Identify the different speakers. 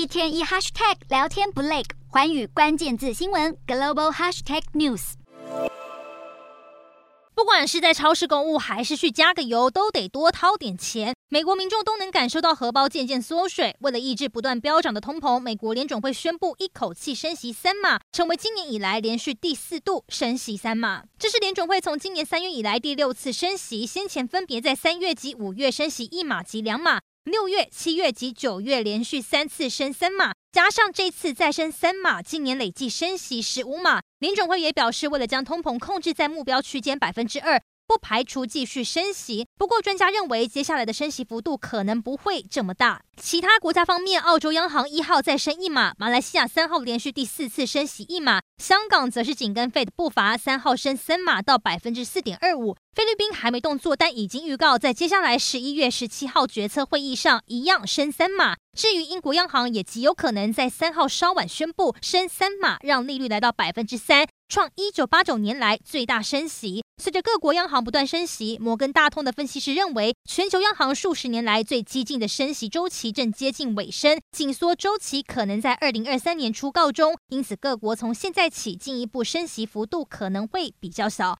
Speaker 1: 一天一 hashtag 聊天不累，寰宇关键字新闻 global hashtag news。
Speaker 2: 不管是在超市购物，还是去加个油，都得多掏点钱。美国民众都能感受到荷包渐渐缩水。为了抑制不断飙涨的通膨，美国联准会宣布一口气升息三码，成为今年以来连续第四度升息三码。这是联准会从今年三月以来第六次升息，先前分别在三月及五月升息一码及两码，六月、七月及九月连续三次升三码，加上这次再升三码，今年累计升息十五码。林准会也表示，为了将通膨控制在目标区间百分之二，不排除继续升息。不过，专家认为，接下来的升息幅度可能不会这么大。其他国家方面，澳洲央行一号再升一码，马来西亚三号连续第四次升息一码，香港则是紧跟 Fed 的步伐，三号升三码到百分之四点二五。菲律宾还没动作，但已经预告在接下来十一月十七号决策会议上一样升三码。至于英国央行，也极有可能在三号稍晚宣布升三码，让利率来到百分之三，创一九八九年来最大升息。随着各国央行不断升息，摩根大通的分析师认为，全球央行数十年来最激进的升息周期正接近尾声，紧缩周期可能在二零二三年初告终。因此，各国从现在起进一步升息幅度可能会比较小。